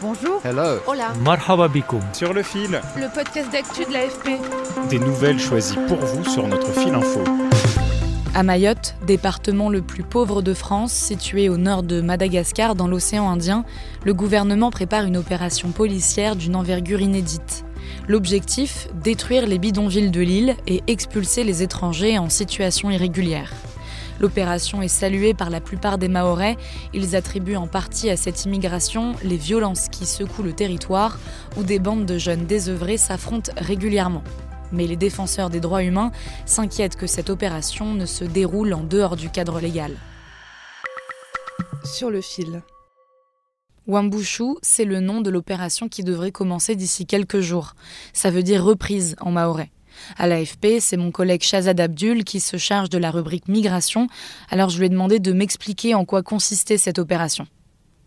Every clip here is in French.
Bonjour. Hello. Hola. Marhaba bikoum. Sur le fil, Le podcast d'actu de l'AFP. des nouvelles choisies pour vous sur notre fil info. À Mayotte, département le plus pauvre de France, situé au nord de Madagascar dans l'océan Indien, le gouvernement prépare une opération policière d'une envergure inédite. L'objectif Détruire les bidonvilles de l'île et expulser les étrangers en situation irrégulière. L'opération est saluée par la plupart des Mahorais. Ils attribuent en partie à cette immigration les violences qui secouent le territoire, où des bandes de jeunes désœuvrés s'affrontent régulièrement. Mais les défenseurs des droits humains s'inquiètent que cette opération ne se déroule en dehors du cadre légal. Sur le fil. Wambushu, c'est le nom de l'opération qui devrait commencer d'ici quelques jours. Ça veut dire reprise en maorais. À l'AFP, c'est mon collègue Shazad Abdul qui se charge de la rubrique migration, alors je lui ai demandé de m'expliquer en quoi consistait cette opération.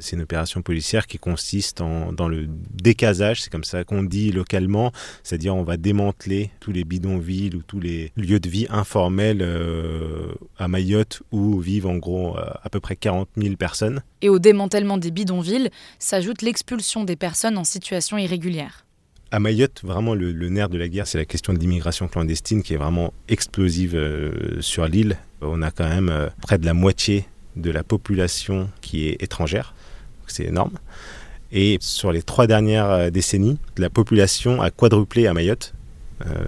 C'est une opération policière qui consiste en, dans le décasage, c'est comme ça qu'on dit localement, c'est-à-dire on va démanteler tous les bidonvilles ou tous les lieux de vie informels euh, à Mayotte où vivent en gros euh, à peu près 40 000 personnes. Et au démantèlement des bidonvilles s'ajoute l'expulsion des personnes en situation irrégulière. À Mayotte, vraiment le, nerf de la guerre, c'est la question de l'immigration clandestine qui est vraiment explosive euh, sur l'île. On a quand même euh, près de la moitié de la population qui est étrangère, c'est énorme. Et sur les trois dernières euh, décennies, la population a quadruplé à Mayotte.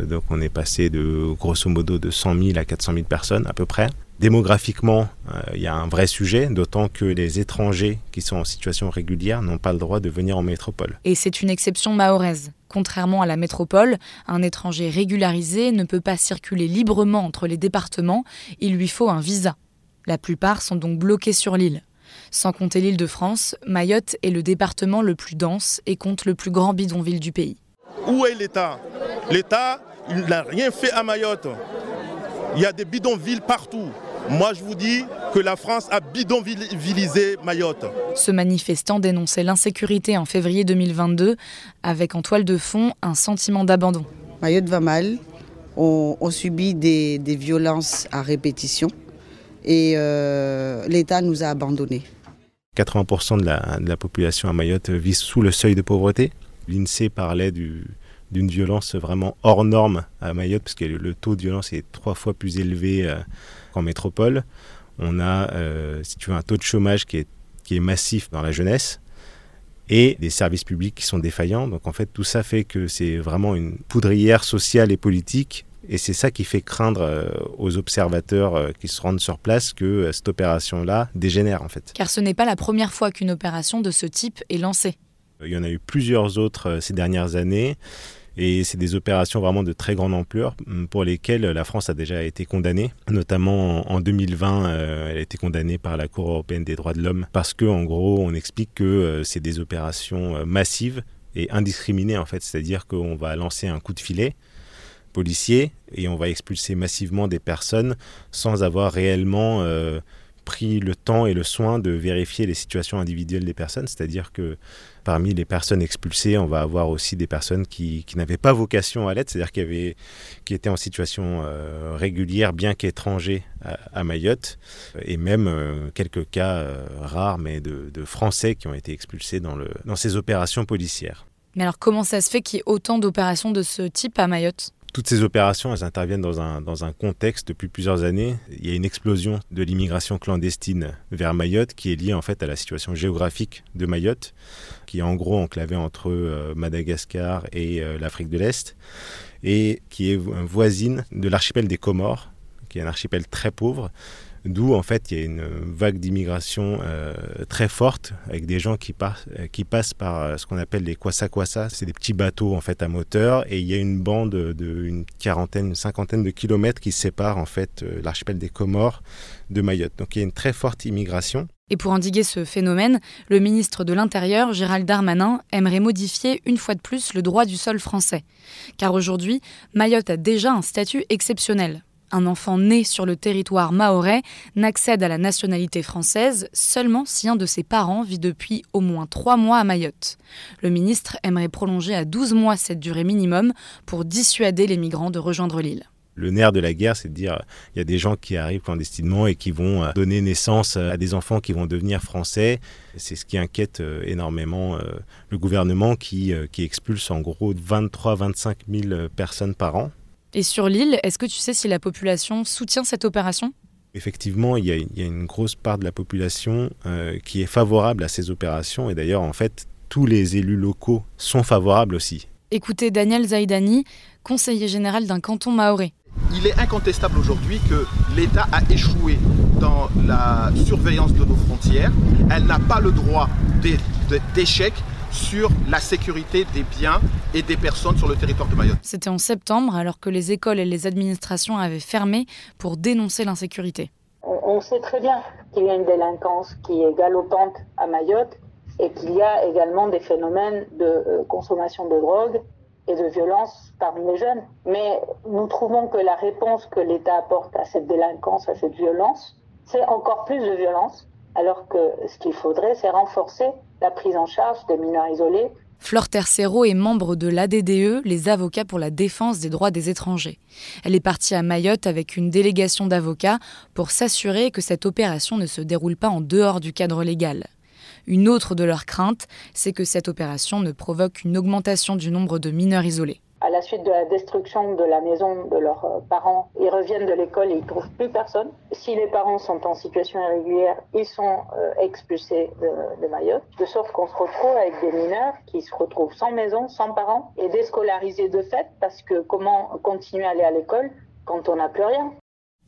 Donc on est passé de grosso modo de 100 000 à 400 000 personnes à peu près. Démographiquement, il y a un vrai sujet, d'autant que les étrangers qui sont en situation régulière n'ont pas le droit de venir en métropole. Et c'est une exception mahoraise. Contrairement à la métropole, un étranger régularisé ne peut pas circuler librement entre les départements, il lui faut un visa. La plupart sont donc bloqués sur l'île. Sans compter l'île de France, Mayotte est le département le plus dense et compte le plus grand bidonville du pays. Où est l'État? L'État, n'a rien fait à Mayotte. Il y a des bidonvilles partout. Moi, je vous dis que la France a bidonvillisé Mayotte. Ce manifestant dénonçait l'insécurité en février 2022, avec en toile de fond un sentiment d'abandon. Mayotte va mal. On, on subit des, des violences à répétition et euh, l'État nous a abandonnés. 80% de la, de la population à Mayotte vit sous le seuil de pauvreté. L'INSEE parlait du- d'une violence vraiment hors norme à Mayotte, parce que le taux de violence est trois fois plus élevé euh, qu'en métropole. On a, euh, si tu veux, un taux de chômage qui est, qui est massif dans la jeunesse et des services publics qui sont défaillants. Donc en fait, tout ça fait que c'est vraiment une poudrière sociale et politique. Et c'est ça qui fait craindre euh, aux observateurs qui se rendent sur place que cette opération-là dégénère en fait. Car ce n'est pas la première fois qu'une opération de ce type est lancée. Il y en a eu plusieurs autres ces dernières années. Et c'est des opérations vraiment de très grande ampleur mm, pour lesquelles la France a déjà été condamnée. Notamment en en 2020, euh, elle a été condamnée par la Cour européenne des droits de l'homme parce que, en gros, on explique que euh, c'est des opérations euh, massives et indiscriminées en fait. C'est-à-dire qu'on va lancer un coup de filet policier et on va expulser massivement des personnes sans avoir réellement pris le temps et le soin de vérifier les situations individuelles des personnes. C'est-à-dire que parmi les personnes expulsées, on va avoir aussi des personnes qui, n'avaient pas vocation à l'être, c'est-à-dire qui, avaient, qui étaient en situation euh, régulière, bien qu'étrangers à, Mayotte, et même euh, quelques cas euh, rares, mais de, Français qui ont été expulsés dans, dans ces opérations policières. Mais alors comment ça se fait qu'il y ait autant d'opérations de ce type à Mayotte? Toutes ces opérations, elles interviennent dans un, contexte depuis plusieurs années. Il y a une explosion de l'immigration clandestine vers Mayotte qui est liée en fait à la situation géographique de Mayotte, qui est en gros enclavée entre euh, Madagascar et euh, l'Afrique de l'Est, et qui est vo- voisine de l'archipel des Comores, qui est un archipel très pauvre, D'où en fait il y a une vague d'immigration euh, très forte avec des gens qui, qui passent par euh, ce qu'on appelle les kwasa kwasa. C'est des petits bateaux en fait à moteur et il y a une bande de une quarantaine, une cinquantaine de kilomètres qui séparent en fait euh, l'archipel des Comores de Mayotte. Donc il y a une très forte immigration. Et pour endiguer ce phénomène, le ministre de l'Intérieur, Gérald Darmanin, aimerait modifier une fois de plus le droit du sol français. Car aujourd'hui, Mayotte a déjà un statut exceptionnel un enfant né sur le territoire mahorais n'accède à la nationalité française seulement si un de ses parents vit depuis au moins trois mois à Mayotte. Le ministre aimerait prolonger à 12 mois cette durée minimum pour dissuader les migrants de rejoindre l'île. Le nerf de la guerre, c'est de dire il y a des gens qui arrivent clandestinement et qui vont euh, donner naissance à des enfants qui vont devenir français. C'est ce qui inquiète euh, énormément euh, le gouvernement qui expulse en gros 23-25 000 personnes par an. Et sur l'île, est-ce que tu sais si la population soutient cette opération? Effectivement, il y, a, une grosse part de la population euh, qui est favorable à ces opérations et d'ailleurs, en fait, tous les élus locaux sont favorables aussi. Écoutez Daniel Zaidani, conseiller général d'un canton maoré. Il est incontestable aujourd'hui que l'État a échoué dans la surveillance de nos frontières. Elle n'a pas le droit d'échec sur la sécurité des biens et des personnes sur le territoire de Mayotte. C'était en septembre, alors que les écoles et les administrations avaient fermé pour dénoncer l'insécurité. On sait très bien qu'il y a une délinquance qui est galopante à Mayotte et qu'il y a également des phénomènes de euh, consommation de drogue et de violence parmi les jeunes. Mais nous trouvons que la réponse que l'État apporte à cette délinquance, à cette violence, c'est encore plus de violence, alors que ce qu'il faudrait, c'est renforcer la prise en charge des mineurs isolés. Flore Tercero est membre de l'ADDE, les avocats pour la défense des droits des étrangers. Elle est partie à Mayotte avec une délégation d'avocats pour s'assurer que cette opération ne se déroule pas en dehors du cadre légal. Une autre de leurs craintes, c'est que cette opération ne provoque une augmentation du nombre de mineurs isolés à la suite de la destruction de la maison de leurs euh, parents, ils reviennent de l'école et ils trouvent plus personne. Si les parents sont en situation irrégulière, ils sont euh, expulsés de, Mayotte, de sorte qu'on se retrouve avec des mineurs qui se retrouvent sans maison, sans parents et déscolarisés de fait, parce que comment continuer à aller à l'école quand on n'a plus rien?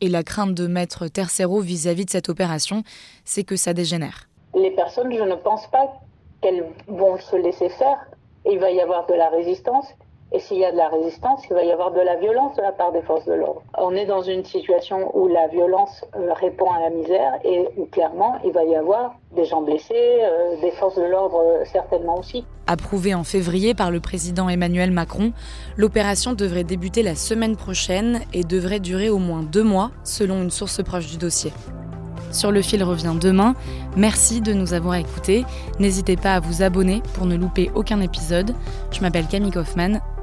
Et la crainte de Maître Tercero vis-à-vis de cette opération, c'est que ça dégénère. Les personnes, je ne pense pas qu'elles vont se laisser faire. Il va y avoir de la résistance et s'il y a de la résistance, il va y avoir de la violence de la part des forces de l'ordre. On est dans une situation où la violence euh, répond à la misère et où clairement il va y avoir des gens blessés, euh, des forces de l'ordre euh, certainement aussi. Approuvée en février par le président Emmanuel Macron, l'opération devrait débuter la semaine prochaine et devrait durer au moins deux mois, selon une source proche du dossier. Sur le fil revient demain. Merci de nous avoir écoutés. N'hésitez pas à vous abonner pour ne louper aucun épisode. Je m'appelle Camille Kaufmann